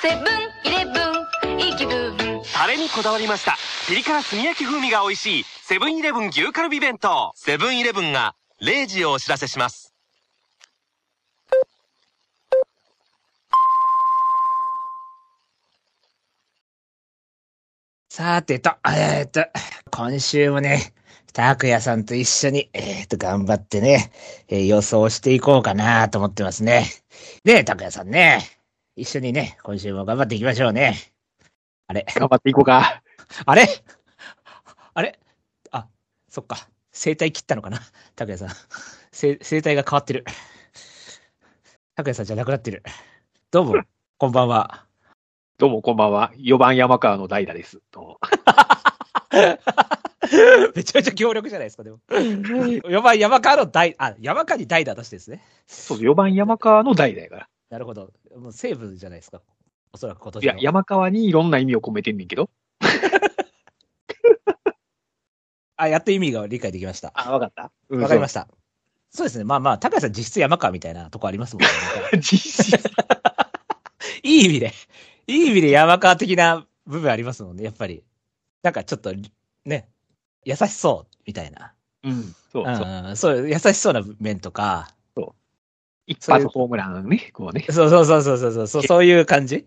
セブンイレブンいい気分タレにこだわりました。ピリ辛炭焼き風味が美味しいセブンイレブン牛カルビ弁当。セブンイレブンが0時をお知らせします。さてと、えーっと、今週もね、拓也さんと一緒に、えーっと、頑張ってね、えー予想していこうかなと思ってますね。ねえ、拓也さんね、一緒にね、今週も頑張っていきましょうね。あれ頑張っていこうか。あれ？あれ？あ、そっか。声帯切ったのかな？拓也さん。声声帯が変わってる。拓也さんじゃなくなってる。どうも、こんばんは。どうもこんばんは。4番山川の代打です。どうも めちゃめちゃ強力じゃないですか、でも。4番山川の代、あ、山川に代打出してですね。そう、4番山川の代打やから。なるほど。もう西武じゃないですか。おそらく今年いや、の。山川にいろんな意味を込めてんねんけど。あ、やっと意味が理解できました。あ、わかったわかりましした。そうですね。まあまあ、高橋さん実質山川みたいなとこありますもんね。実質。いい意味で、いい意味で山川的な部分ありますもんね、やっぱり。なんかちょっと、ね、優しそう、みたいな。うん。そうそう。うん、そう、優しそうな面とか、一発ホームランね、こうね。そうそうそうそうそうそう、そうそういう感じ？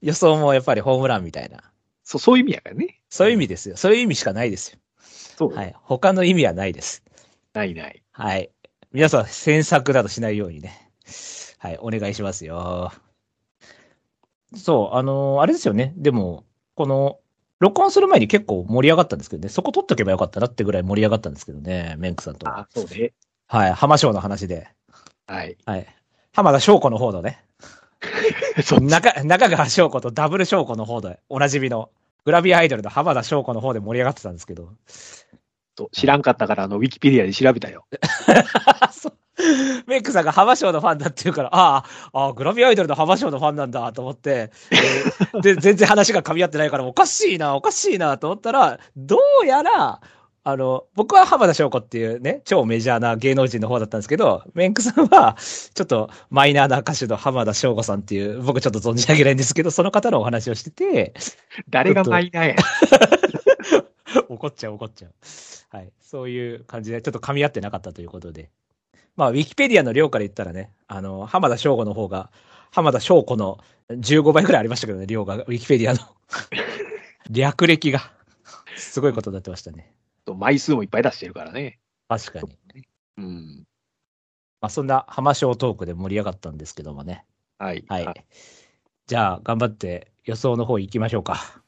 予想もやっぱりホームランみたいな。そう、そういう意味やからね。そういう意味ですよ。そういう意味しかないですよ。そう。はい。他の意味はないです。ないない。はい。皆さん、詮索などしないようにね。はい、お願いしますよ。そう、あのーあれですよね。でも、この、録音する前に結構盛り上がったんですけどね。そこ取っとけばよかったなってぐらい盛り上がったんですけどね。メンクさんと。あ、そうね。はい。浜翔の話で。はい。はい。浜田翔子の方のね。そう。中、中川翔子とダブル翔子の方で、おなじみの、グラビアアイドルの浜田翔子の方で盛り上がってたんですけど。知らんかったから、あの、ウィキペディアで調べたよ。メイクさんが浜翔のファンだって言うから、ああ、ああ、グラビアアイドルの浜翔のファンなんだと思って、えーで、全然話が噛み合ってないから、おかしいな、おかしいなと思ったら、どうやら、あの、僕は浜田翔子っていうね、超メジャーな芸能人の方だったんですけど、メンクさんは、ちょっとマイナーな歌手の浜田翔子さんっていう、僕ちょっと存じ上げないんですけど、その方のお話をしてて、誰がマイナーや。怒っちゃう怒っちゃう。はい。そういう感じで、ちょっと噛み合ってなかったということで。まあ、ウィキペディアの量から言ったらね、あの、浜田翔吾の方が、浜田翔子の15倍くらいありましたけどね、量が、ウィキペディアの。略歴が。すごいことになってましたね。そう枚数もいっぱい出してるからね。確かに。うん。まあ、そんな浜翔トークで盛り上がったんですけどもね。はい。はいあ。じゃあ、頑張って予想の方行きましょうか。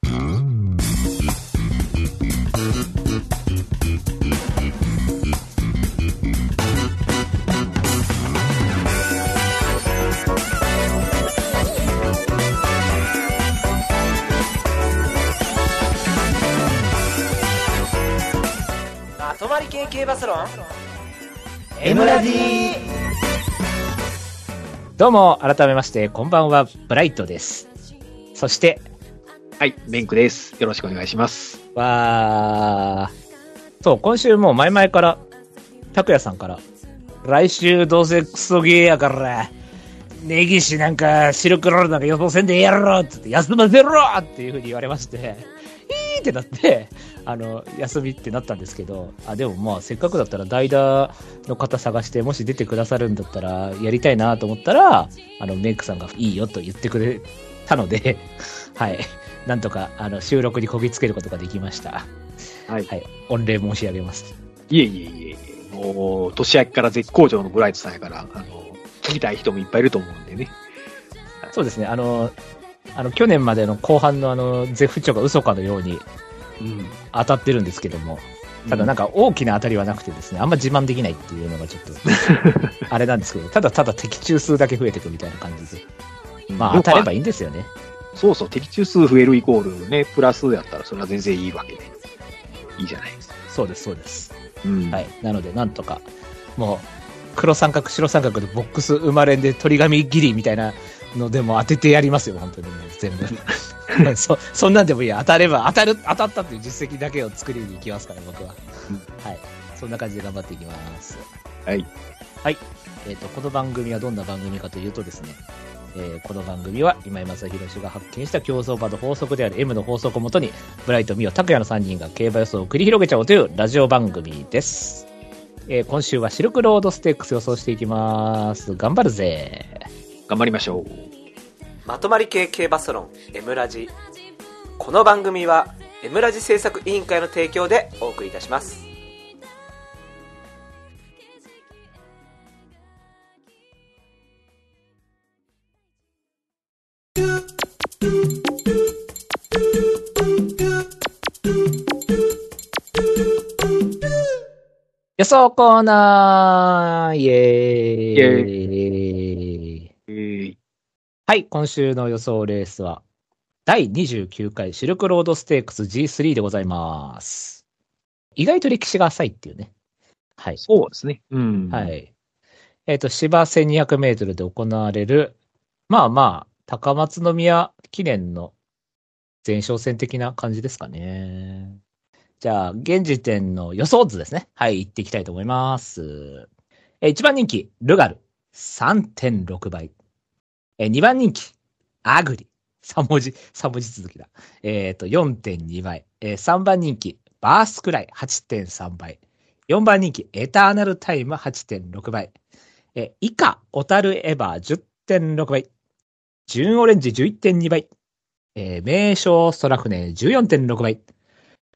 まとまり系系バスロン M ラジどうも、改めまして、こんばんは、ブライトです。そして、はい。メンクです。よろしくお願いします。わー、そう、今週もう前々から、拓也さんから、来週どうせクソゲーやから、ネギシなんかシルクロールなんか予想せんでええやろって言って、休ませろっていうふうに言われまして、いいってなって、あの、休みってなったんですけど、あ、でもまあ、せっかくだったら代打の方探して、もし出てくださるんだったら、やりたいなと思ったら、あの、メイクさんがいいよと言ってくれたので、はい。なんとか、あの、収録にこぎつけることができました。はい。はい。御礼申し上げます。いえいえいえ、もう、年明けから絶好調のブライトさんやから、あの、聞きたい人もいっぱいいると思うんでね。そうですね。あの、あの、去年までの後半のあの、絶不調が嘘かのようにうん。当たってるんですけども、ただなんか大きな当たりはなくてですね、あんま自慢できないっていうのがちょっと、あれなんですけど、ただただ的中数だけ増えていくみたいな感じで。まあ当たればいいんですよね。そうそう、的中数増えるイコールね、プラスやったらそれは全然いいわけで。いいじゃないですか。そうです、そうです。うん。はい。なので、なんとか、もう、黒三角、白三角でボックス生まれんで鳥紙ギリみたいなのでも当ててやりますよ、本当にもう全部。そ、そんなんでもいいや。当たれば、当たる、当たったっていう実績だけを作りに行きますから、僕は。うんはい。そんな感じで頑張っていきます。はい。はい。えっ、と、この番組はどんな番組かというとですね、えーこの番組は今井正弘氏が発見した競走馬の法則である M の法則をもとに、ブライト、ミオ、拓也の3人が競馬予想を繰り広げちゃおうというラジオ番組です。えー今週はシルクロードステークス予想していきます。頑張るぜ。頑張りましょう。まとまり系競馬ソロン M ラジ。この番組は M ラジ制作委員会の提供でお送りいたします。予想コーナーイエーイ。イエえーはい、今週の予想レースは、第29回シルクロードステークス G3 でございます。意外と歴史が浅いっていうね。はい。そうですね。うん。は。い。えっ、と、芝1200メートルで行われる、まあまあ、高松宮記念の前哨戦的な感じですかね。じゃあ、現時点の予想図ですね。はい、行っていきたいと思います。えー、1番人気、ルガル、3.6倍。えー、2番人気、アグリ、3文字、3文字続きだ。えっ、と、4.2倍。えー、3番人気、バースクライ、8.3倍。4番人気、エターナルタイム8.6倍。え、以下、オタルエバー10.6倍。純オレンジ11.2倍。えー名称ストラフネ14.6倍。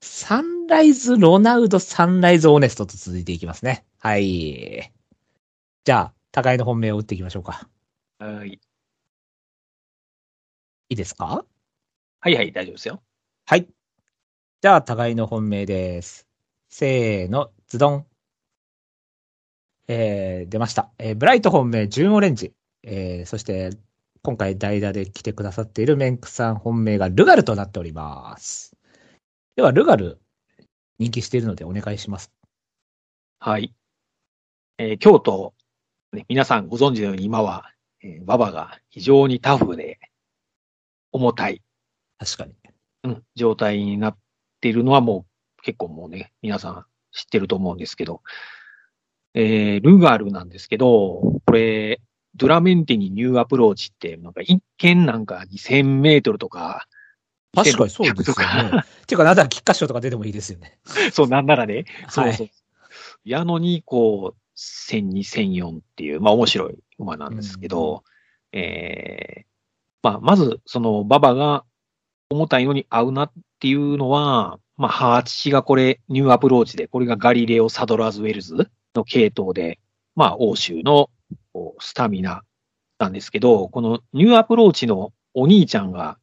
サンライズロナウド、サンライズオネストと続いていきますね。はい。じゃあ、互いの本命を打っていきましょうか。はい。いいですか？はいはい、大丈夫ですよ。はい。じゃあ、互いの本命です。せーの、ズドン。えー、出ました。えー、ブライト本命、純オレンジ。えー、そして、今回代打で来てくださっているメンクさん本命がルガルとなっております。では、ルガル、人気しているのでお願いします。はい。えー京都、ね、皆さんご存知のように今は、えー馬場が非常にタフで、重たい、確かに。うん、状態になっているのはもう結構もうね、皆さん知ってると思うんですけど、えールガルなんですけど、これ、ドゥラメンテにニューアプローチって、なんか一見なんか2000メートルとか、確かにそうですよね。ていうか、なんなら菊花賞とか出てもいいですよね。そうなんならね、そうはいそう。やのに、こう、1002、1004っていう、まあ面白い馬なんですけど、えーまあ、まず、その、馬場が重たいのに合うなっていうのは、まあ、ハーチがこれ、ニューアプローチで、これがガリレオ・サドラーズ・ウェルズの系統で、まあ、欧州のスタミナなんですけど、このニューアプローチのお兄ちゃんが、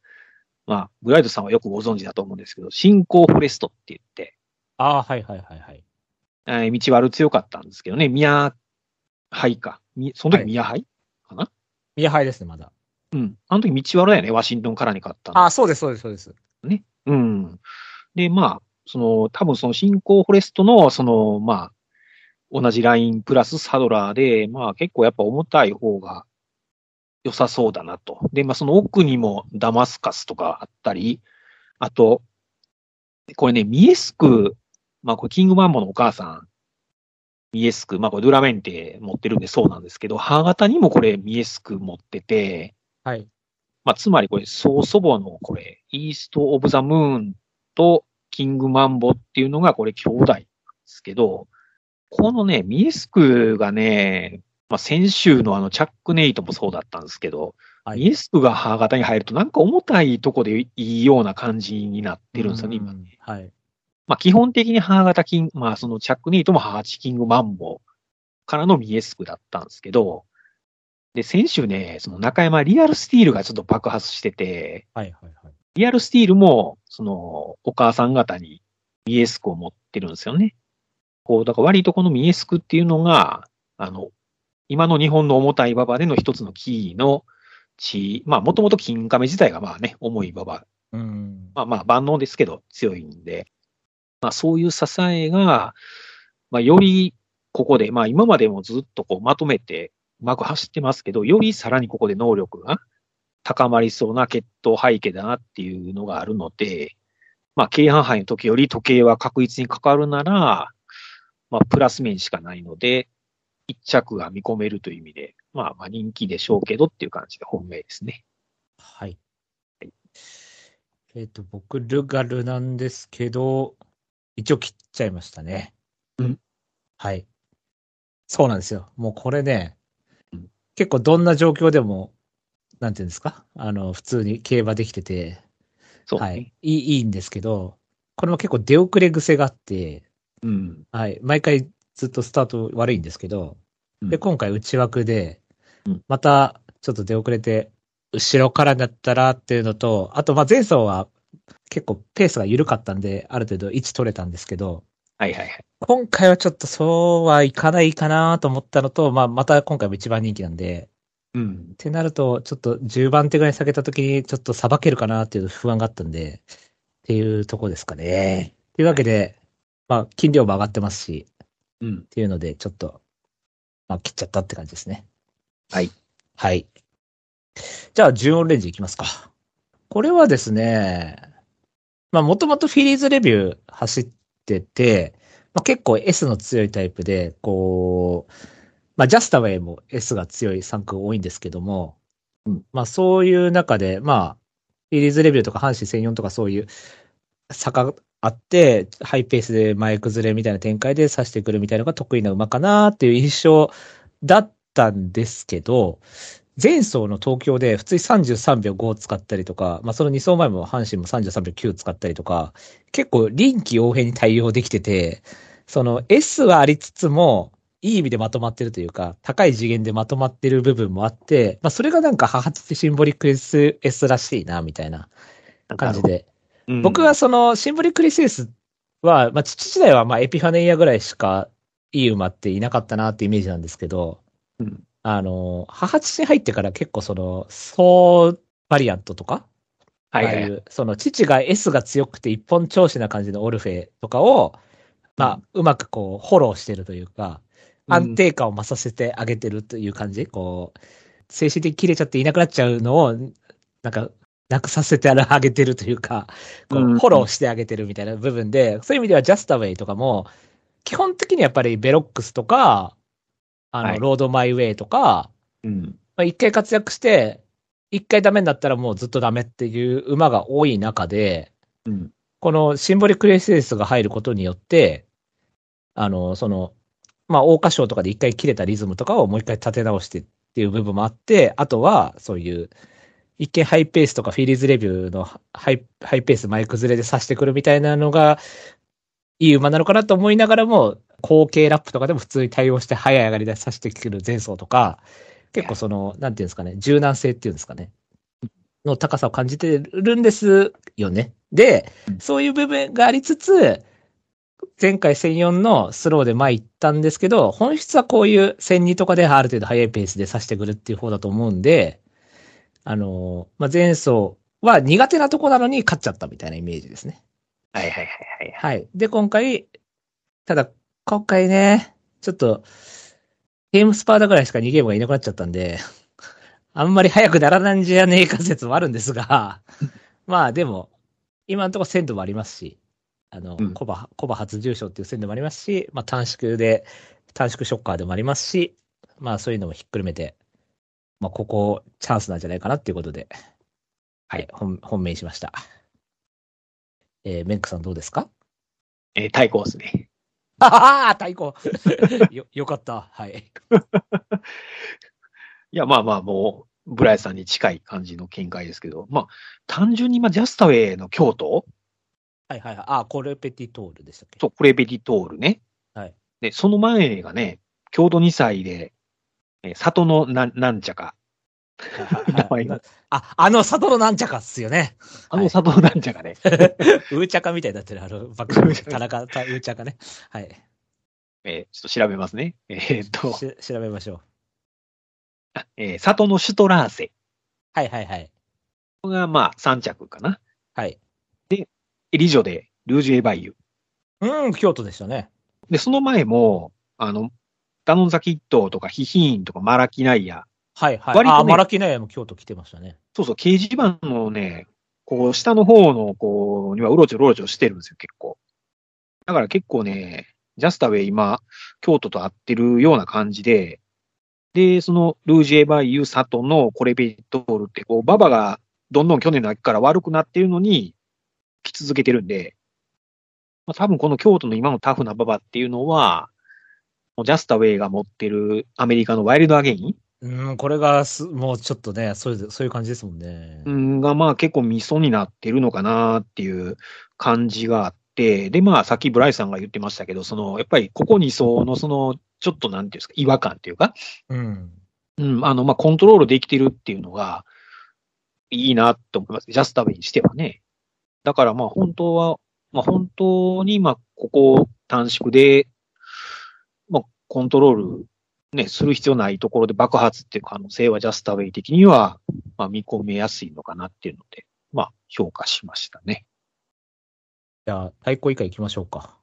まあ、ブライトさんはよくご存知だと思うんですけど、シンコウフォレストって言って、ああ、はいはいはいはい。えー道悪強かったんですけどね、宮杯か。みその時宮杯、かな？宮杯ですね、まだ。うん。あの時道悪だよね、ワシントンカラーに勝ったの。ああ、そうです、そうです、そうです。うん。で、まあ、その、多分そのシンコウフォレストの、その、まあ、同じラインプラスサドラーで、まあ結構やっぱ重たい方が良さそうだなと。で、まあその奥にもダマスカスとかあったり、あと、これね、ミエスク、まあこれキングマンモのお母さん、ミエスク、まあこれドゥラメンテ持ってるんでそうなんですけど、母方にもこれミエスク持ってて、はい。まあ、つまりこれ、曽祖母のこれ、イースト・オブ・ザ・ムーンとキング・マンボっていうのがこれ兄弟ですけど、このね、ミエスクがね、まあ、先週のあのチャック・ネイトもそうだったんですけど、はいミエスクが母方に入るとなんか重たいとこでいいような感じになってるんですよね、今。うんはい。まあ、基本的に母方キング、まあ、そのチャック・ネイトも母チキング・マンボからのミエスクだったんですけど、で、先週ね、その中山リアルスティールがちょっと爆発してて、はいはいはい。リアルスティールも、その、お母さん方にミエスクを持ってるんですよね。こう、だから割とこのミエスクっていうのが、あの、今の日本の重たい馬場での一つのキーの地、まあ、もともと金亀自体がまあね、重い馬場うん。まあまあ万能ですけど強いんで、まあそういう支えが、まあよりここで、まあ今までもずっとこうまとめてうまく走ってますけど、よりさらにここで能力が高まりそうな血統背景だなっていうのがあるので、まあ京阪杯の時より時計は確実にかかるなら、まあプラス面しかないので、一着が見込めるという意味で、まあまあ人気でしょうけどっていう感じで本命ですね。はい。えっ、と、僕、ルガルなんですけど、一応切っちゃいましたね。うん。はい。そうなんですよ。もうこれねうん、結構どんな状況でも、なんていうんですか？あの、普通に競馬できてて、そうね。はい。いい、いいんですけど、これも結構出遅れ癖があって、うん。はい。毎回ずっとスタート悪いんですけど、うんで、今回内枠でうん、またちょっと出遅れて、後ろからだったらっていうのと、あと、まあ前走は結構ペースが緩かったんで、ある程度位置取れたんですけど、はいはいはい。今回はちょっとそうはいかないかなと思ったのと、まあまた今回も一番人気なんで、うんっ。てなると、ちょっと10番手ぐらいに下げた時にちょっとさばけるかなっていう不安があったんで、っていうとこですかね。というわけで、まあ、金量も上がってますし、うんっ。ていうので、ちょっと、まあ、切っちゃったって感じですね。はい。はい。じゃあ、順音レンジいきますか。これはですね、まあ、もともとフィリーズレビュー走ってて、まあ、結構 S の強いタイプで、こう、まあ、ジャスタウェイも S が強い3区多いんですけども、うんまあ、そういう中で、まあ、フィリーズレビューとか阪神専用とかそういう坂あって、ハイペースで前崩れみたいな展開で刺してくるみたいなのが得意な馬かなっていう印象だったんですけど、前走の東京で普通に33秒5使ったりとか、まあその2走前も阪神も33秒9使ったりとか、結構臨機応変に対応できてて、その S はありつつも、いい意味でまとまってるというか、高い次元でまとまってる部分もあって、まあそれがなんか母ってシンボリック S, S らしいな、みたいな感じで。うん。僕は、そのシンボリックリスエスは、まあ父時代はまあエピファネイアぐらいしかいい馬っていなかったなってイメージなんですけど、うんあの、母父に入ってから結構その、総バリアントとか、はいはい。ああいう、その父が S が強くて一本調子な感じのオルフェとかを、まあ、うまくこう、フォローしてるというか、安定感を増させてあげてるという感じ、こう、精神的に切れちゃっていなくなっちゃうのを、なんか、なくさせてあげてるというか、こう、うん。フォローしてあげてるみたいな部分で、そういう意味ではジャスタウェイとかも、基本的にやっぱりベロックスとか、あの、はいロードマイウェイとか、うん。まあ、一回活躍して、一回ダメになったらもうずっとダメっていう馬が多い中で、うん。このシンボリックレースエースが入ることによって、あの、その、まあ、桜花賞とかで一回切れたリズムとかをもう一回立て直してっていう部分もあって、あとは、そういう、一見ハイペースとかフィリーズレビューのハイハイペース前崩れで刺してくるみたいなのが、いい馬なのかなと思いながらも、後継ラップとかでも普通に対応して早い上がりで刺してくる前走とか、結構その、なんていうんですかね、柔軟性っていうんですかね、の高さを感じてるんですよね。で、そういう部分がありつつ、前回1004のスローで前行ったんですけど、本質はこういう1002とかである程度速いペースで刺してくるっていう方だと思うんで、あの、まあ、前走は苦手なとこなのに勝っちゃったみたいなイメージですね。はいはいはいはい。はい。で、今回、ただ、今回ね、ちょっと、ゲームスパーダぐらいしか2ゲームがいなくなっちゃったんで、あんまり早くならないんじゃねえか説もあるんですが、まあでも、今のところ鮮度もありますし、あの、うんコバ、コバ初重賞っていう鮮度もありますし、まあ短縮で、短縮ショッカーでもありますし、まあそういうのもひっくるめて、まあここチャンスなんじゃないかなっていうことで、はい、本、本命にしました。えー、メンクさんどうですか？えー、対抗ですね。ああ、太鼓 よ、よかった。はい。いや、まあまあ、もう、ブライさんに近い感じの見解ですけど、まあ、単純に、まあ、ジャスタウェイの京都、はいはいはい。あ、コレペティトールでしたっけ？そう、クレベティトールね。はい。で、その前がね、京都2歳で、えー里のななんちゃか。あ、あの、佐渡のなんちゃかっすよね。あの里のなんちゃかね。うーちゃかみたいになってる、あの、バック田中、たうーちゃかね。はい。えーちょっと調べますね。えーっと、調べましょう。えー里のシュトラーセはいはいはい。ここが、まあ、3着かな。はい。でエリジョで、ルージュエバイユ。うん、京都でしたね。で、その前も、あの、ダノンザキットとかヒヒーンとかマラキナイア。はいはい。割とねあ、マラキナヤも京都来てましたね。そうそう、掲示板のね、こう、下の方の、こう、にはうろちょろうろちょしてるんですよ、結構。だから結構ね、ジャスタウェイ今、京都と合ってるような感じで、で、そのルージェバイユサトのコレベトールって、こう、ババがどんどん去年の秋から悪くなっているのに、来続けてるんで、まあ、多分この京都の今のタフなババっていうのは、ジャスタウェイが持ってるアメリカのワイルドアゲインうん、これがす、もうちょっとね、そういう、そういう感じですもんね。うんが、まあ結構ミソになってるのかなっていう感じがあって、で、まあさっきブライさんが言ってましたけど、その、やっぱりここ2層のその、ちょっとなんていうんですか、違和感っていうか、うん。うん、あの、まあコントロールできてるっていうのが、いいなと思います。ジャスタウェイにしてはね。だからまあ本当は、まあ本当にまあここ短縮で、まあコントロールね、する必要ないところで爆発っていう可能性はジャスタウェイ的には、まあ見込めやすいのかなっていうので、まあ評価しましたね。じゃあ、太鼓以下行きましょうか。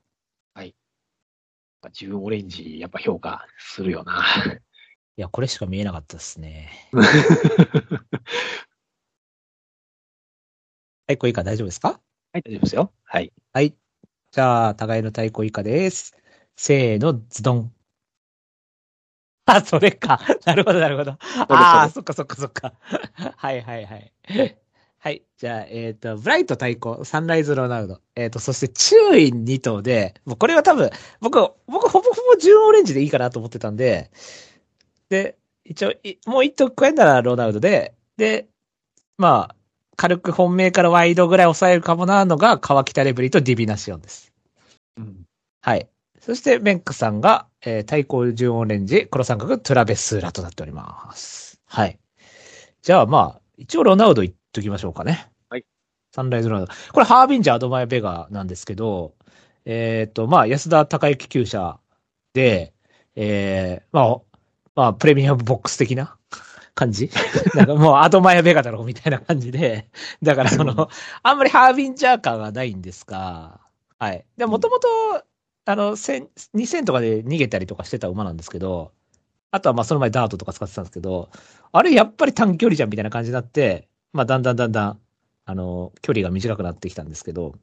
まあ自分オレンジやっぱ評価するよな。いや、これしか見えなかったですね。太鼓以下大丈夫ですか？はい、大丈夫ですよ。はい。はい。じゃあ、互いの太鼓以下です。せーの、ズドン。あ、それか。なるほど、なるほど。ああ、そっかそっかそっか。はいはいはい。はい。じゃあ、えっ、と、ブライト対抗、サンライズロナウド。えっ、と、そして注意2頭で、もうこれは多分、僕、僕ほぼほぼ純オレンジでいいかなと思ってたんで、で、一応、いもう1頭加えたらロナウドで、で、まあ、軽く本命からワイドぐらい抑えるかもなのが、川北レブリとディビナシオンです。うん。はい。そして、ベンクさんが、えー、対抗純オレンジ、黒三角、トラベスーラとなっております。はい。じゃあ、まあ、一応ロナウド言っときましょうかね。はい。サンライズロナウド。これ、ハービンジャー、アドマイベガなんですけど、えっ、と、まあ、安田孝之厩舎で、えー、まあ、まあ、プレミアムボックス的な 感じ？なんかもうアドマイベガだろ、みたいな感じで。だからその、あんまりハービンジャー感がないんですが、はい。で、もともと、あの、2000とかで逃げたりとかしてた馬なんですけど、あとはまあその前ダートとか使ってたんですけど、あれやっぱり短距離じゃんみたいな感じになって、まあだんだんだんだん、あの、距離が短くなってきたんですけど、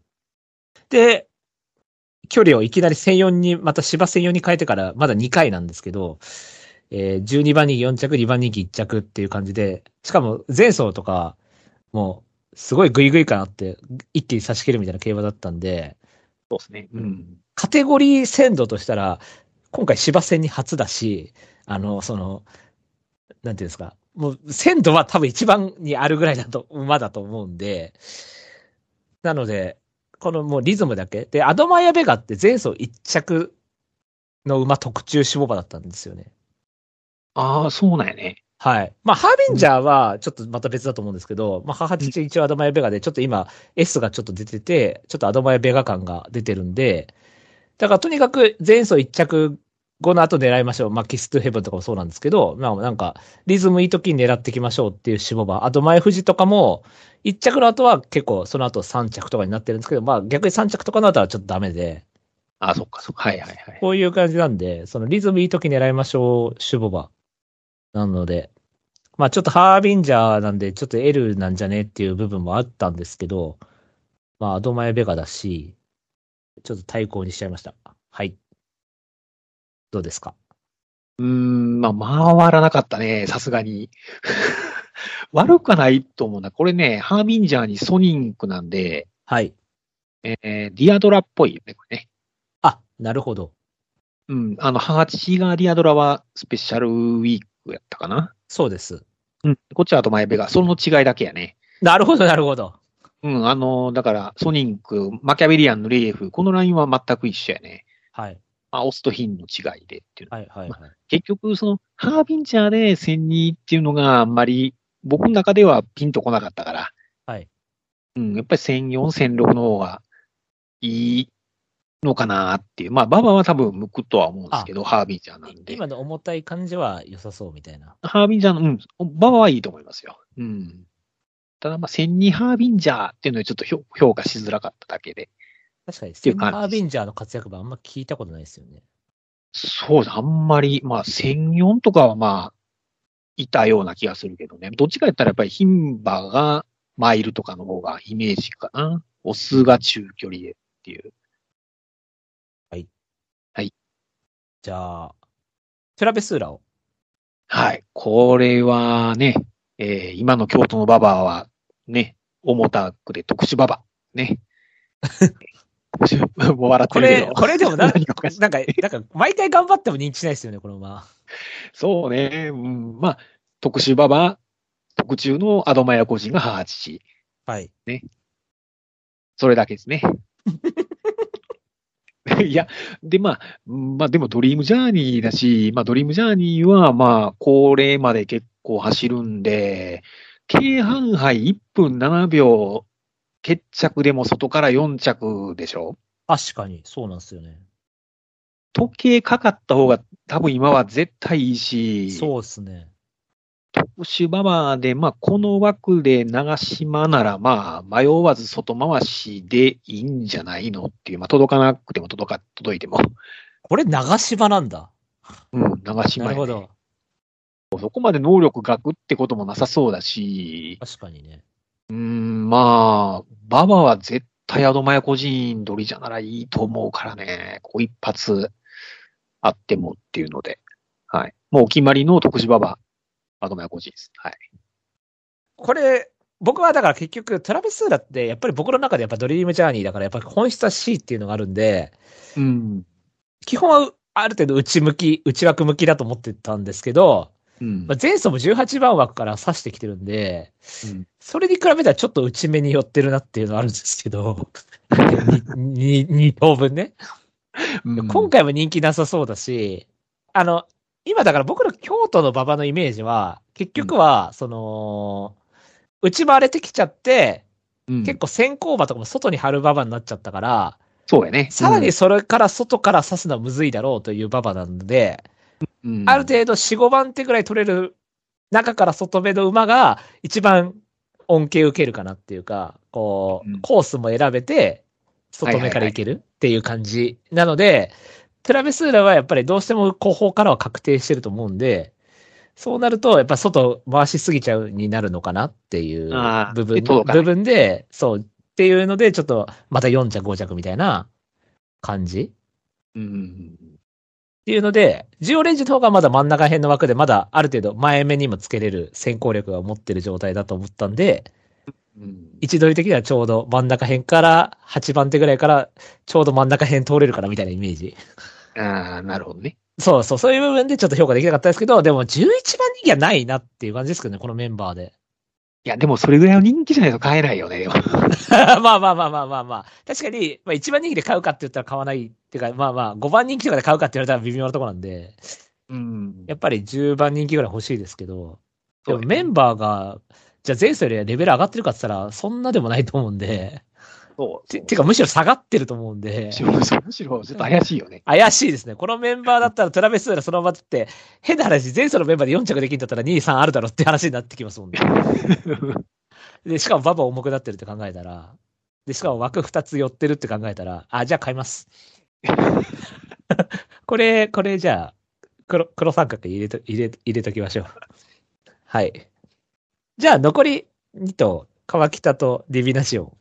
で、距離をいきなり1004に、また芝1004に変えてからまだ2回なんですけど、えー12番人気4着、2番人気1着っていう感じで、しかも前走とか、もう、すごいグイグイ感あって、一気に差し切るみたいな競馬だったんで、そうですね。うん。カテゴリー鮮度としたら、今回芝戦に初だし、あの、その、なんていうんですか、もう鮮度は多分一番にあるぐらいだと、馬だと思うんで、なので、このもうリズムだけ。で、アドマイアベガって前走一着の馬特注志望馬だったんですよね。ああ、そうなんやね。はい。まあ、ハービンジャーはちょっとまた別だと思うんですけど、まあ、母父一応アドマイアベガで、ちょっと今 S がちょっと出てて、ちょっとアドマイアベガ感が出てるんで、だからとにかく前走一着後の後狙いましょう。まあ、キストゥヘブンとかもそうなんですけど、まあ、なんか、リズムいい時に狙っていきましょうっていう志望馬。あと前富士とかも、一着の後は結構その後三着とかになってるんですけど、まあ、逆に三着とかの後はちょっとダメで、ああ、そっか、そっか。はいはいはい。こういう感じなんで、そのリズムいい時狙いましょう、シュボバ。なので、まあちょっとハービンジャーなんで、ちょっと L なんじゃねっていう部分もあったんですけど、まあアドマイベガだし、ちょっと対抗にしちゃいました。はい。どうですか？うーん、まあ、回らなかったね、さすがに。悪くはないと思うな。これね、ハービンジャーにソニンクなんで、はい。えーディアドラっぽいよね、これね。あ、なるほど。うん、あの、ハーチがディアドラはスペシャルウィークやったかな。そうです。うん、こっちはあと前ベガ、その違いだけやね。なるほど、なるほど。うん、あの、だから、ソニンク、マキャベリアンのレイエフ、このラインは全く一緒やね。はい。まあ、オスとヒンの違いでっていうの。はい、はい、はい。結局、その、ハービンジャーで1002っていうのがあんまり、僕の中ではピンとこなかったから。はい。うん、やっぱり1004、1006の方がいいのかなっていう。まあ、ババは多分向くとは思うんですけど、ハービンジャーなんで。今の重たい感じは良さそうみたいな。ハービンジャーの、うん、ババはいいと思いますよ。うん。ただ、まあ、1002ハービンジャーっていうのはちょっと評評価しづらかっただけで。確かに、ていう感じハービンジャーの活躍版あんま聞いたことないですよね。そうです。あんまり、まあ、1004とかはまあ、いたような気がするけどね。どっちかやったらやっぱり牝馬がマイルとかの方がイメージかな。オスが中距離でっていう。じゃあ、トラベスーラを。はい。これはね、えー今の京都のババアは、ね、重たくで特殊ババア。ね。もう 笑ってこれ、るけど。これでもな、なんか、なんか、毎回頑張っても認知しないですよね、この馬。そうね。うん、まあ、特殊ババア、特注のアドマヤ個人が母父。はい。それだけですね。いや、で、まあ、うんまあ、でもドリームジャーニーだし、まあ、ドリームジャーニーは、まあ、高齢まで結構走るんで、京阪杯1分7秒、決着でも外から4着でしょ？確かに、そうなんですよね。時計かかった方が多分今は絶対いいし、そうですね。特殊ババアで、まあ、この枠で長島なら、まあ、迷わず外回しでいいんじゃないのっていう、まあ、届かなくても届か、届いても。これ、長島なんだ。うん、長島やねなるほど。そこまで能力がくってこともなさそうだし、確かにね。うーん、まあ、ババは絶対アドマヤ個人取りじゃならいいと思うからね、こう一発あってもっていうので、はい。もうお決まりの特殊ババアドマヤ個人です。はい。これ、僕はだから結局、トラビスーラって、やっぱり僕の中でやっぱドリームジャーニーだから、やっぱり本質は C っていうのがあるんで、うん。基本はある程度内向き、内枠向きだと思ってたんですけど、うんまあ、前走も18番枠から指してきてるんで、うんそれに比べたらちょっと内目に寄ってるなっていうのはあるんですけど、にに二等分ね。うん今回も人気なさそうだし、あの、今だから僕の京都の馬場のイメージは、結局は、その、内回れてきちゃって、うん結構先行馬とかも外に張る馬場になっちゃったから、そうやね。さらにそれから外から刺すのはむずいだろうという馬場なので、うん、ある程度4、5番手ぐらい取れる中から外目の馬が一番恩恵受けるかなっていうか、こう、うんコースも選べて、外目からいけるっていう感じ。なので、トラベスーラはやっぱりどうしても後方からは確定してると思うんで、そうなると、やっぱ外回しすぎちゃうになるのかなっていう部分部分で、そう、っていうので、ちょっとまた4着5着みたいな感じうん。っていうので、ジオレンジの方がまだ真ん中辺の枠で、まだある程度前目にもつけれる先行力が持ってる状態だと思ったんで、うん位置取り的にはちょうど真ん中辺から8番手ぐらいからちょうど真ん中辺通れるかなみたいなイメージ。ああ、なるほどね。そうそう、そういう部分でちょっと評価できなかったですけど、でも11番人気はないなっていう感じですけどね、このメンバーで。いや、でもそれぐらいの人気じゃないと買えないよね。まあまあまあまあまあまあ。確かに、まあ1番人気で買うかって言ったら買わないっていうか、まあまあ5番人気とかで買うかって言われたら微妙なところなんで、うん。やっぱり10番人気ぐらい欲しいですけど、でもメンバーが、じゃあ前走よりレベル上がってるかって言ったら、そんなでもないと思うんで、そう。ててかむしろ下がってると思うんでむ、しろ、むしろちょっと怪しいよね。怪しいですね。このメンバーだったらトラベスーラそのままって、変な話、前走のメンバーで4着できんだったら2、3あるだろって話になってきますもんね。で、しかもババ重くなってるって考えたら、で、しかも枠2つ寄ってるって考えたら、あ、じゃあ買います。これ、これじゃあ、黒、黒三角入れと、入れ、入れときましょう。はい。じゃあ残り2頭、川北とディビナシオン。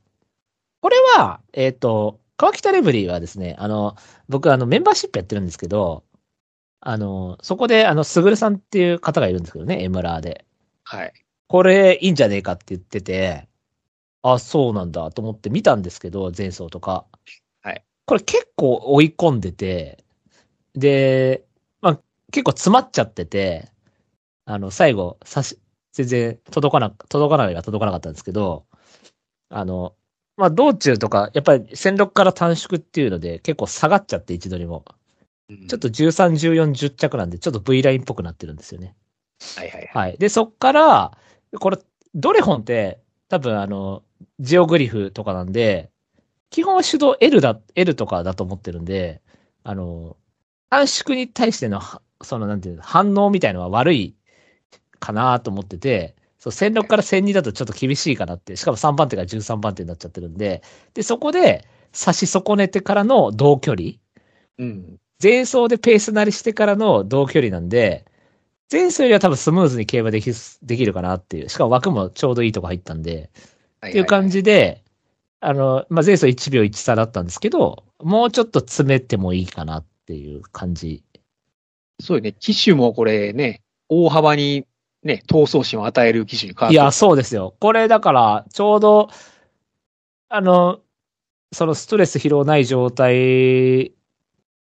これは、えっ、と、川北レブリーはですね、あの、僕あのメンバーシップやってるんですけど、あの、そこであの、すぐるさんっていう方がいるんですけどね、エムラーで。はい。これいいんじゃねえかって言ってて、あ、そうなんだと思って見たんですけど、前走とか。はい。これ結構追い込んでて、で、まあ結構詰まっちゃってて、あの、最後、さし、全然届かな、届かないが届かなかったんですけど、あの、まあ道中とか、やっぱり戦力から短縮っていうので結構下がっちゃって、一度にも。ちょっと13、14、10着なんで、ちょっと V ラインっぽくなってるんですよね。はいはいはい。はい。で、そっから、これ、ドレホンって、多分あの、ジオグリフとかなんで、基本は手動 L だ、L とかだと思ってるんで、あの、短縮に対しての、はその、なんていうの、反応みたいのは悪いかなと思ってて、そう、1006から1002だとちょっと厳しいかなって、しかも3番手が13番手になっちゃってるんで、で、そこで、差し損ねてからの同距離、うん。前走でペースなりしてからの同距離なんで、前走よりは多分スムーズに競馬できできるかなっていう。しかも枠もちょうどいいとこ入ったんで、っっていう感。じで、あの、まあ、前走1秒1差だったんですけど、もうちょっと詰めてもいいかなっていう感じ。そうよね。機種もこれね、大幅にね、闘争心を与える機種に変わっていや、そうですよ。これだから、ちょうど、あの、そのストレス疲労ない状態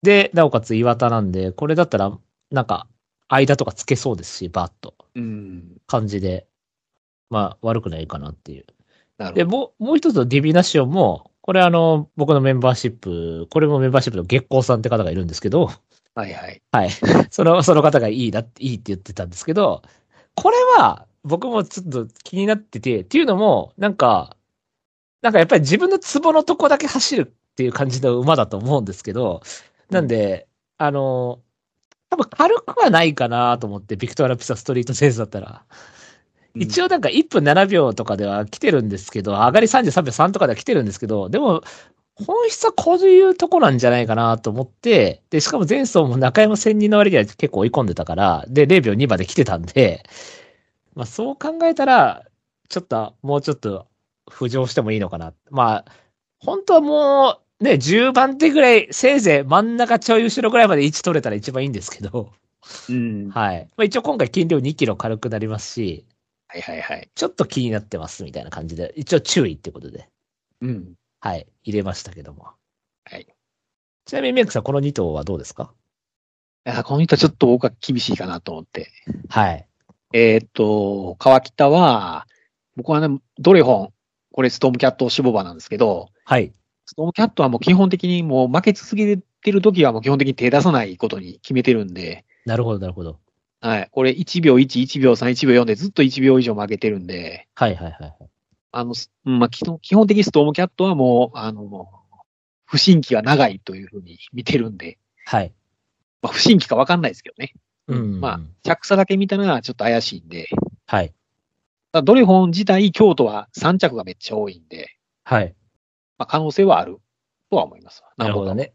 で、なおかつ岩田なんで、これだったら、なんか、間とかつけそうですし、バッと、うん。感じで、まあ、悪くないかなっていう。で、なるほど。もう、もう一つのディビナシオンも、これあの、僕のメンバーシップ、これもメンバーシップの月光さんって方がいるんですけど、はいはい。はい。その、その方がいいなって、いいって言ってたんですけど、これは、僕もちょっと気になってて、っていうのも、なんか、なんかやっぱり自分のツボのとこだけ走るっていう感じの馬だと思うんですけど、なんで、あの、多分軽くはないかなと思って、ビクトラピサストリートセースだったら。一応、応なんか1分7秒とかでは来てるんですけど、上がり33秒3とかでは来てるんですけど、でも、本質はこういうとこなんじゃないかなと思って、で、しかも前走も中山1000人の割には結構追い込んでたから、で、0秒2まで来てたんで、まあそう考えたら、ちょっと、もうちょっと浮上してもいいのかな。まあ、本当はもう、ね、10番手ぐらい、せいぜい真ん中ちょい後ろぐらいまで位置取れたら一番いいんですけど、うん。はい。まあ一応今回筋量2キロ軽くなりますし、はいはいはい。ちょっと気になってますみたいな感じで、一応注意ってことで、うん。はい、入れましたけども。はい。ちなみにメイクさん、この2頭はどうですか？いや、この人はちょっと僕は厳しいかなと思って。はい。えーっと、川北は、僕はね、ドレフォン、これストームキャット脂肪馬なんですけど、はい。ストームキャットはもう基本的にもう負け続けてる時はもう基本的に手出さないことに決めてるんで、なるほど、なるほど。はい。これ1秒1、1秒3、1秒4でずっと1秒以上負けてるんで、はい、はい、はい。あの、すうんまあ、基本的にストームキャットはもう、あの、不審期は長いというふうに見てるんで、はい。まあ、不審期かわかんないですけどね。うん。まあ、着差だけ見たらちょっと怪しいんで、はい。ドレフォン自体、京都は3着がめっちゃ多いんで、はい。まあ、可能性はあるとは思います。なるほど。ね。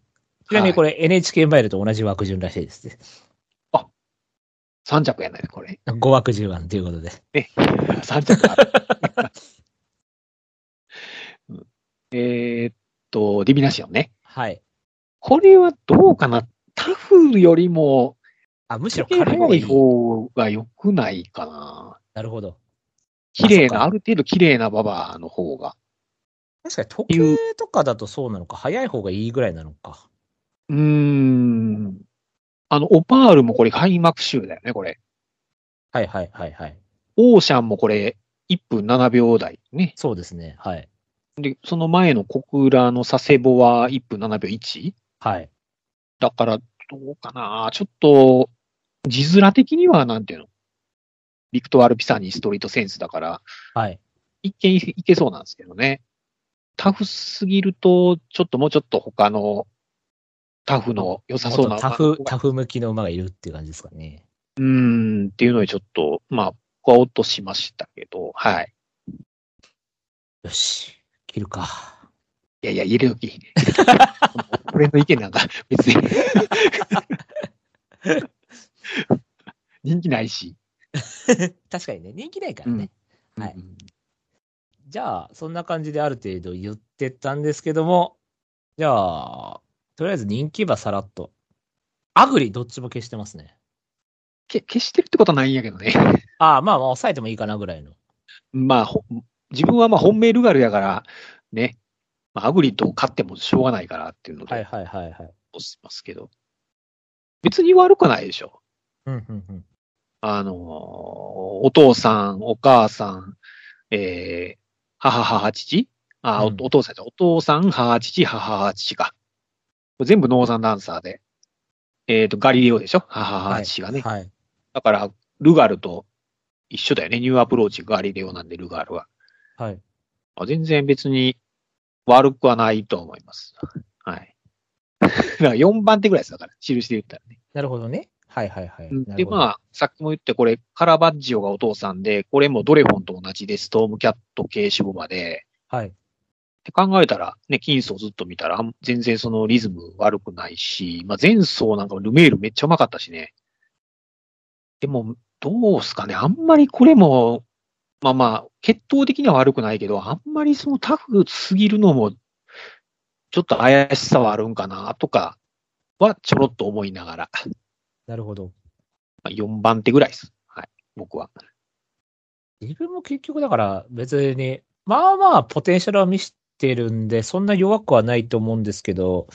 ちなみにこれ NHK マイルと同じ枠順らしいですね。3着やないこれ。5枠順案ということで。3 着ある。うんえーっと、ディビナシオンね。はい。これはどうかな？タフよりも、あ、むしろ軽い方が良くないかな。なるほど。綺麗な、ある程度綺麗なババアの方が。確かに時計とかだとそうなのか、早い方がいいぐらいなのか。うーん。あの、オパールもこれ開幕週だよね、これ。はい、はい、はい、はい。オーシャンもこれ、1分7秒台ね。そうですね。はい。で、その前の小倉の佐世保は1分7秒 1? はい。だから、どうかなちょっと、字面的にはなんていうの？ビクトワール・ピサニーストリートセンスだから、はい。一見いけそうなんですけどね。タフすぎると、ちょっともうちょっと他のタフの良さそうなとタフ、馬タフ向きの馬がいるっていう感じですかね。うーんっていうのにちょっと、まあ、僕は落としましたけど、はい。よし。切るか。いやいや、入れとき。俺の意見なんか別に。人気ないし。確かにね、人気ないからね。はいうんじゃあ、そんな感じである程度言ってたんですけども、じゃあ、とりあえず人気馬さらっと。アグリどっちも消してますね。け消してるってことはないんやけどね。ああ、まあまあ抑えてもいいかなぐらいの。まあ、ほ自分はまあ本命ルガルやから、ね。まあ、アグリと勝ってもしょうがないからっていうので、はいはいはいはい。押しますけど。別に悪くないでしょ。うんうんうん。あのーお父さん、お母さん、えー、母、母、父？あ、うんおお父さんお父さん、母、父、母、母、父か。全部ノーザンダンサーで。えっ、と、ガリレオでしょ？母、母、父がね。はい。だから、ルガルと一緒だよね。ニューアプローチ、ガリレオなんで、ルガルは。はい。あ全然別に悪くはないと思います。はい。だから4番手ぐらいですだから、印で言ったらね。なるほどね。はいはいはい。なで、まあ、さっきも言って、これ、カラバッジオがお父さんで、これもドレフォンと同じで、ストームキャット系種馬で、はい。って考えたら、ね、金層ずっと見たら、全然そのリズム悪くないし、まあ前走なんかルメールめっちゃうまかったしね。でも、どうすかね、あんまりこれも、まあまあ、血統的には悪くないけど、あんまりそのタフすぎるのも、ちょっと怪しさはあるんかな、とかはちょろっと思いながら、なるほど。まあ、4番手ぐらいです。僕は。自分も結局だから別に、まあまあポテンシャルは見せてるんで、そんな弱くはないと思うんですけど、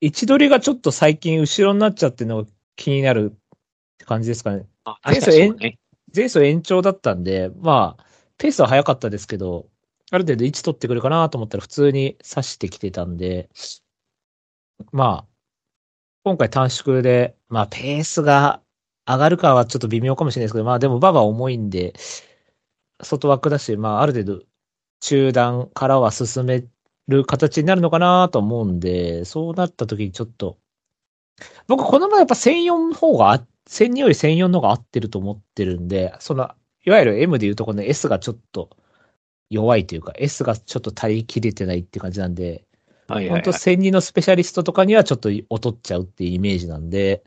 位置取りがちょっと最近後ろになっちゃってるのが気になるって感じですかね。あ確かにね。前走延長だったんで、まあ、ペースは早かったですけど、ある程度位置取ってくるかなと思ったら普通に刺してきてたんで、まあ、今回短縮で、まあペースが上がるかはちょっと微妙かもしれないですけど、まあでもババ重いんで、外枠だし、まあある程度中段からは進める形になるのかなと思うんで、そうなった時にちょっと、僕この前やっぱ1004の方が、1002より1004の方が合ってると思ってるんで、その、いわゆる M でいうとこの S がちょっと弱いというか、S がちょっと足りきれてないって感じなんで、はいはい、はい、本当1002のスペシャリストとかにはちょっと劣っちゃうっていうイメージなんで、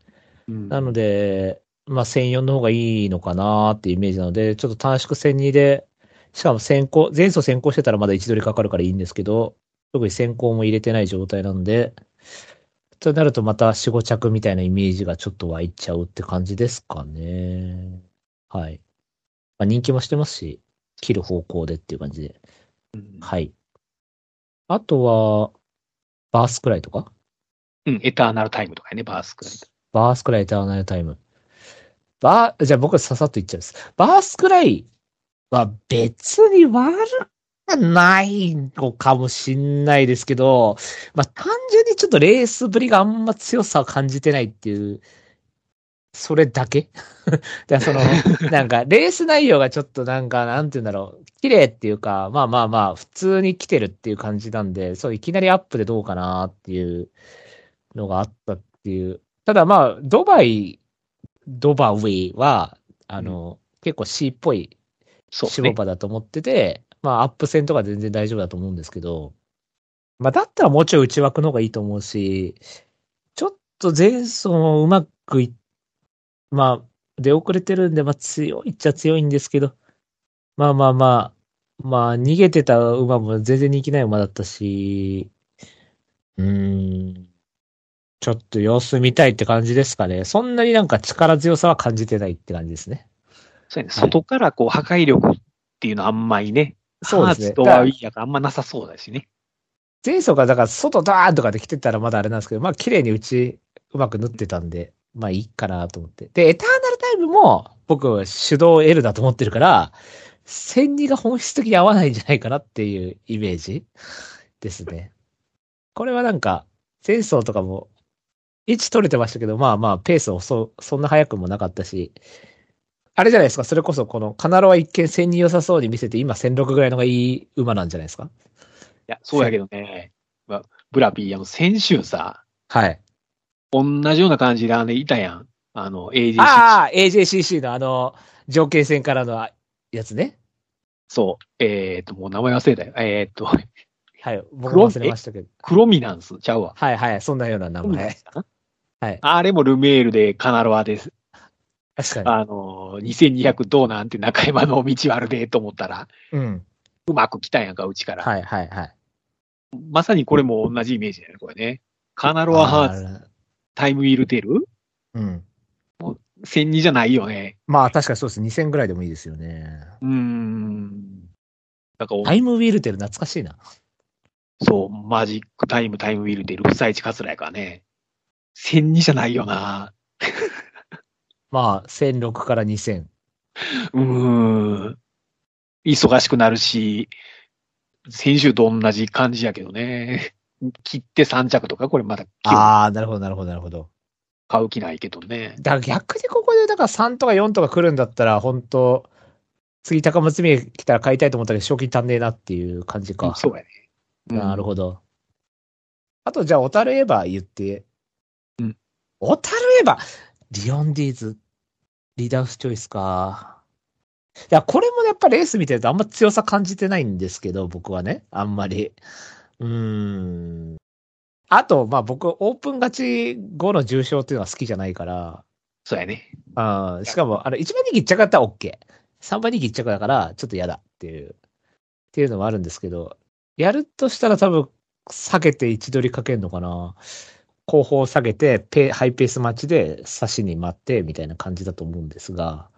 うん、なので、まあ1004の方がいいのかなっていうイメージなので、ちょっと短縮1002で、しかも先行、前走先行してたらまだ位置取りかかるからいいんですけど、特に先行も入れてない状態なんで、となるとまた4、5着みたいなイメージがちょっと湧いちゃうって感じですかね。はい。まあ、人気もしてますし、切る方向でっていう感じで。うん、はい。あとは、バースくらいとか？うん、エターナルタイムとかね、バースくらい。バースくらいエターナルタイム。バー、じゃあ僕はささっと言っちゃいます。バースくらいは別に悪くないのかもしんないですけど、まあ単純にちょっとレースぶりがあんま強さを感じてないっていう、それだけ？だその、なんか、レース内容がちょっとなんか、なんて言うんだろう、綺麗っていうか、まあまあまあ、普通に来てるっていう感じなんで、そう、いきなりアップでどうかなっていうのがあったっていう。ただまあ、ドバイ、ドバウェイは、あの、うん、結構 C っぽい守護場だと思ってて、ね、まあ、アップ戦とか全然大丈夫だと思うんですけど、まあ、だったらもうちょい内枠の方がいいと思うし、ちょっと前走うまくい、まあ、出遅れてるんで、まあ強いっちゃ強いんですけど、まあまあまあ、まあ逃げてた馬も全然人気ない馬だったし、うーん、ちょっと様子見たいって感じですかね。そんなになんか力強さは感じてないって感じですね。そうね、外からこう破壊力っていうのはあんまりね、そうですね。ハーツとワイヤがあんまなさそうだしね。前走がだから外ダーンとかで来てたらまだあれなんですけど、まあ綺麗にうちうまく縫ってたんで、まあいいかなと思って。で、エターナルタイムも僕手動 L だと思ってるから、千二が本質的に合わないんじゃないかなっていうイメージですね。これはなんか、前走とかも位置取れてましたけど、まあまあ、ペースをそ、そんな速くもなかったし、あれじゃないですか、それこそこのカナロは一見戦に良さそうに見せて、今戦力ぐらいのがいい馬なんじゃないですかいや、そうやけどね、ブラピー、あの、先週さ、はい。同じような感じであの、いたやん。あの、AJCC。ああ、AJCC のあの、条件戦からのやつね。そう。えっ、ー、と、もう名前忘れたよ。えっ、ー、と、はい、僕も忘れましたけど。クロミナンスちゃうわ。はいはい、そんなような名前。はい。あれもルメールでカナロアです。確かに。あの、2200どうなんて中山の道悪でと思ったら、うん。うまく来たんやんか、うちから。はいはいはい。まさにこれも同じイメージだよね、これね。カナロアハーツ、タイムウィールテール？うん。もう1002じゃないよね。まあ確かにそうです。2000ぐらいでもいいですよね。うーん。なんかタイムウィールテール懐かしいな。そう、マジックタイム、タイムウィールテール、不採地カツラやからね。1002じゃないよな。まあ、1006から2000。うーん。忙しくなるし、先週と同じ感じやけどね。切って3着とか、これまだ。ああ、なるほど、なるほど、なるほど。買う気ないけどね。だから逆にここで、だから3とか4とか来るんだったら、本当次高松宮来たら買いたいと思ったけど、賞金足んねえなっていう感じか。うん、そうやね。なるほど。あと、じゃあ、小樽エヴァ言って。うん。小樽エヴァリオンディーズ、リーダースチョイスか。いや、これもやっぱレース見てるとあんま強さ感じてないんですけど、僕はね。あんまり。うーん。あと、まあ僕、オープン勝ち後の重賞っていうのは好きじゃないから。そうやね。あしかも、あの、1番人気1着だったら OK。3番人気1着だから、ちょっと嫌だっていう、っていうのもあるんですけど、やるとしたら多分、下げて位置取りかけるのかな。後方下げてペ、ハイペース待ちで差しに待って、みたいな感じだと思うんですが、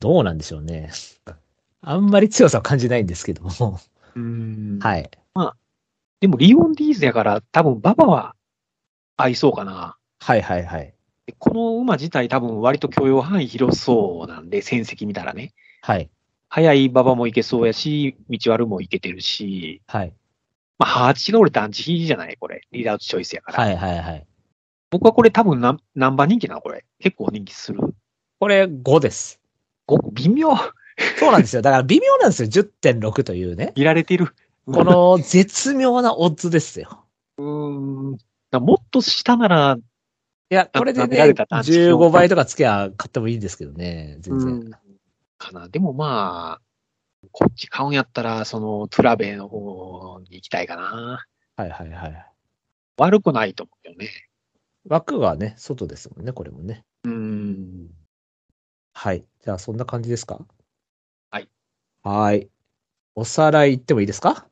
どうなんでしょうね。あんまり強さは感じないんですけども。うん。はい。でも、リオンディーズやから、多分、馬場は合いそうかな。はいはいはい。でこの馬自体多分割と許容範囲広そうなんで、戦績見たらね。はい。速い馬場もいけそうやし、道悪もいけてるし、はい。まあ、ハーチが俺団地比じゃないこれ。リーダーズチョイスやから。はいはいはい。僕はこれ多分何何番人気なのこれ。結構人気する。これ5です。ご微妙。そうなんですよ。だから微妙なんですよ。10.6というね。いられてる。この絶妙なオッズですよ。うーん。だもっと下なら、いや、これでね、舐められた団地15倍とかつけゃ買ってもいいんですけどね。全然。うんかな。でもまあ、こっち買うんやったら、その、トゥラベの方に行きたいかな。はいはいはい。悪くないと思うよね。枠がね、外ですもんね、これもね。うーん。はい。じゃあ、そんな感じですか？はい。はい。おさらい言ってもいいですか？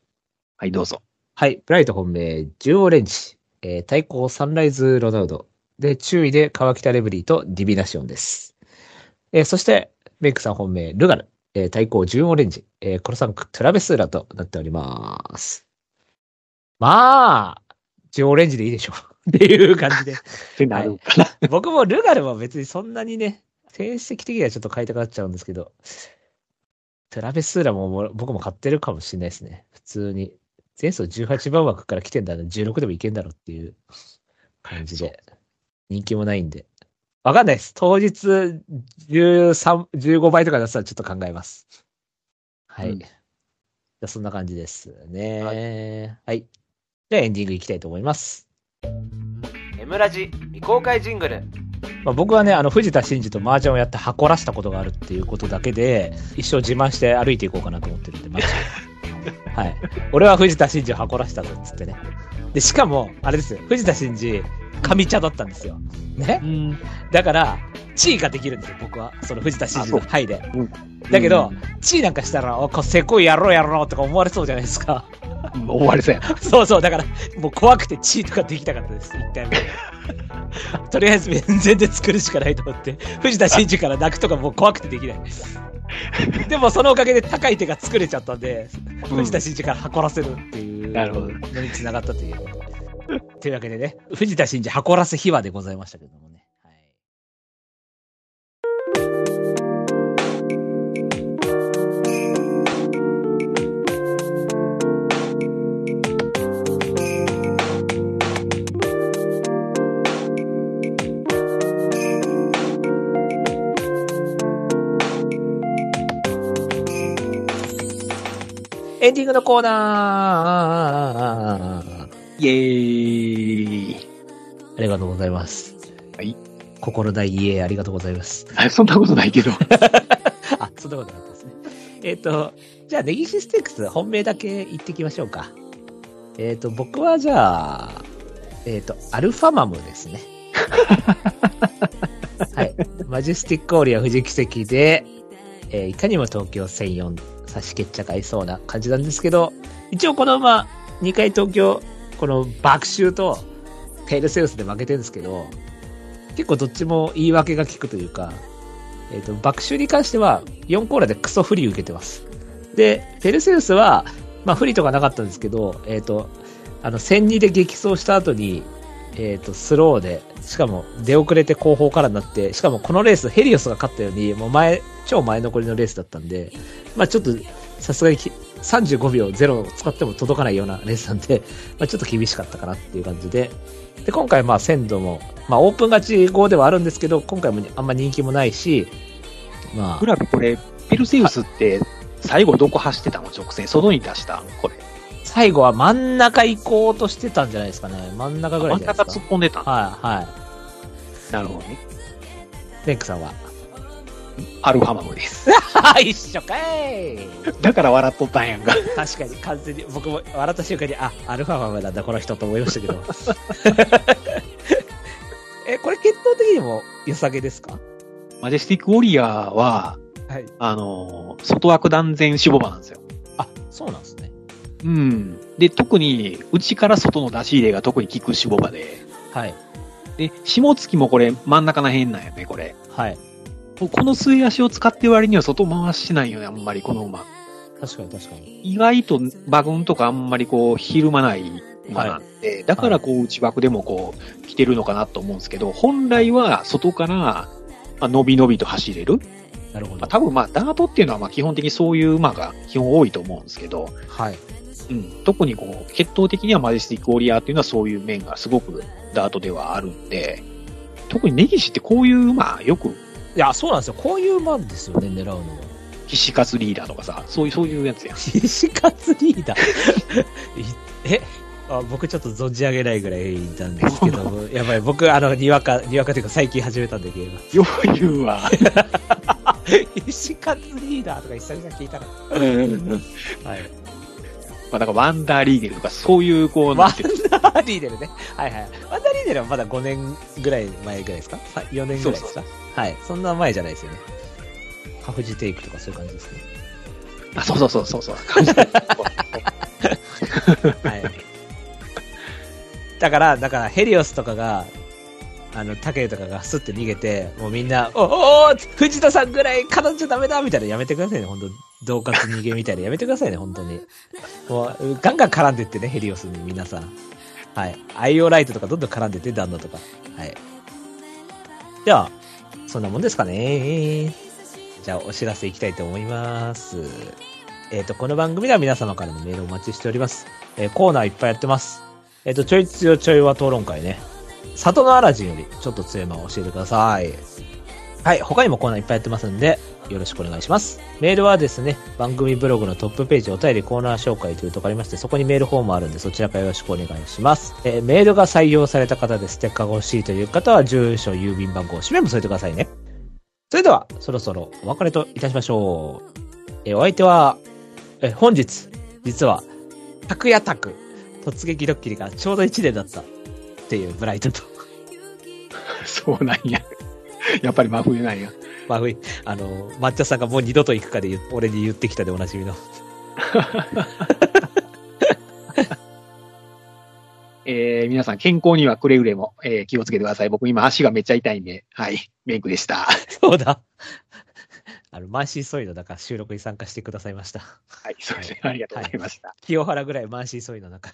はい、どうぞ。はい。ブライト本命、ジュオレンジ。えー対抗サンライズロナウド。で、注意で川北レブリーとディビナシオンです。えーそして、メイクさん本命、ルガル。えー対抗ジュンオレンジ。えー、コロサンク、トゥラベスーラとなっております。まあ、ジュンオレンジでいいでしょう。っていう感じで。ってなるかな。僕もルガルは別にそんなにね、成績的にはちょっと買いたくなっちゃうんですけど、トラベスーラも僕も買ってるかもしれないですね。普通に。前走18番枠から来てんだら16でもいけんだろうっていう感じで。人気もないんで。わかんないです。当日13、15倍とかだったらちょっと考えます。はい。うんじゃあそんな感じですね。はい。じゃあエンディングいきたいと思います。エムラジ未公開ジングルまあ、僕はね、あの、藤田真二と麻雀をやって箱らしたことがあるっていうことだけで、一生自慢して歩いていこうかなと思ってるんで、マジで。はい。俺は藤田真二を箱らしたぞ、っつってね。で、しかも、あれですよ、藤田真二、上茶だったんですよ。ね？うん。だから、地位ができるんですよ、僕は。その藤田真二の範囲で。うんだけど、地位なんかしたら、お、こせこいやろうやろうとか思われそうじゃないですか。うん、終わりそうやな。そうそう、だから、もう怖くて地位とかできたかったです、一回目。とりあえず全然作るしかないと思って、藤田真二から泣くとかもう怖くてできない。でもそのおかげで高い手が作れちゃったんで、藤田真二から箱らせるっていうなるほどのに繋がったという。というわけでね、藤田真二箱らせ秘話でございましたけどもね。はいエンディングのコーナーイェーイ。ありがとうございます。はい。心大イエーありがとうございます。あ そんなことないけど。あ、そんなことなかったですね。えっ、と、じゃあ、ネギシステークス、本命だけ言ってきましょうか。えっ、と、僕はじゃあ、えっ、と、アルファマムですね。はい。マジェスティックオーリア富士奇跡で、えーいかにも東京1004差し決着合いそうな感じなんですけど、一応この馬、2回東京、この爆臭とペルセウスで負けてるんですけど、結構どっちも言い訳が効くというか、えっ、と、爆臭に関しては4コーラでクソ不利受けてます。で、ペルセウスは、まあ不利とかなかったんですけど、えっ、と、あの、戦2で激走した後に、えっ、と、スローで、しかも出遅れて後方からになって、しかもこのレースヘリオスが勝ったように、もう前、超前残りのレースだったんで、まあちょっと、さすがに35秒0を使っても届かないようなレースなんで、まあちょっと厳しかったかなっていう感じで、で、今回まあ鮮度も、まあオープン勝ち後ではあるんですけど、今回もあんま人気もないし、まあグ、ラビこれ、ペルセウスって、最後どこ走ってたの？直線。外に出したんこれ。最後は真ん中行こうとしてたんじゃないですかね。真ん中ぐらい真ん中じゃないですか。突っ込んでたんはい、はい。なるほどね。レンクさんは？アルファマムです。一緒かいだから笑っとったんやんか。確かに完全に、僕も笑った瞬間に、あ、アルファマムなんだ、この人と思いましたけど。え、これ決闘的にも良さげですか？マジェスティックウォリアーは、はい。あのー、外枠断然死亡馬なんですよ。あ、そうなんですね。うん。で、特に、内から外の出し入れが特に効く死亡馬で。はい。で、下月もこれ真ん中の辺なんよね、これ。はい。この末足を使ってる割には外回してないよね、あんまりこの馬。確かに確かに。意外と馬群とかあんまりこう、ひるまない馬なんで、だからこう、内枠でもこう、来てるのかなと思うんですけど、本来は外から、まあ、伸び伸びと走れる。なるほど。まあ、多分まあ、ダートっていうのはまあ、基本的にそういう馬が基本多いと思うんですけど、はい。うん、特にこう、血統的にはマジェスティックオリアーっていうのはそういう面がすごくダートではあるんで、特に根岸ってこういう馬よく、いや、そうなんですよ。こういう馬ですよね、狙うのは。岸勝リーダーとかさ、そういう、そういうやつやん。石勝リーダー。いえあ僕ちょっと存じ上げないぐらいなんですけど、やばい、僕、あの、にわか、にわかというか最近始めたんで、ゲーム。よう言うわ。石勝リーダーとか久々聞いたら。まはい。あ、だからワンダーリーデルとか、そういう、こう、ワンダーリーデルね。はいはい。ワンダーリーデルはまだ5年ぐらい前ぐらいですか ?4 年ぐらいですか？はい。そんな前じゃないですよね。ハフジテイクとかそういう感じですね。あ、そうそうそうそうそう。はい。だから、だから、ヘリオスとかが、あの、タケルとかがスッて逃げて、もうみんな、おおお藤田さんぐらい語っちゃダメだみたいなのやめてくださいね、本当同活逃げみたいなのやめてくださいね、本当に。もう、ガンガン絡んでってね、ヘリオスに皆さん。はい。アイオライトとかどんどん絡んでって、旦那とか。はい。では、そんなもんですかね。じゃあ、お知らせいきたいと思います。えっ、と、この番組では皆様からのメールをお待ちしております。えーコーナーいっぱいやってます。えっ、と、ちょい強ちょいは討論会ね。里のアラジンよりちょっと強いまを教えてください。はい、他にもコーナーいっぱいやってますんで、よろしくお願いします。メールはですね、番組ブログのトップページお便りコーナー紹介というとこありまして、そこにメールフォームあるんで、そちらからよろしくお願いします。えーメールが採用された方でステッカーが欲しいという方は、住所、郵便番号、氏名も添えてくださいね。それでは、そろそろお別れといたしましょう。えーお相手は、えー本日、実は、拓也拓、突撃ドッキリがちょうど1年だったっていうブライトと、そうなんや。やっぱり真冬なんや。まあ、あの、抹茶さんがもう二度と行くかで俺に言ってきたでおなじみの。えー、皆さん健康にはくれぐれも、えー気をつけてください。僕今足がめっちゃ痛いんで、はい、メイクでした。そうだ。あの、満身創痍の中、収録に参加してくださいました。はい、そうですね。ありがとうございました。清原ぐらい満身創痍の中。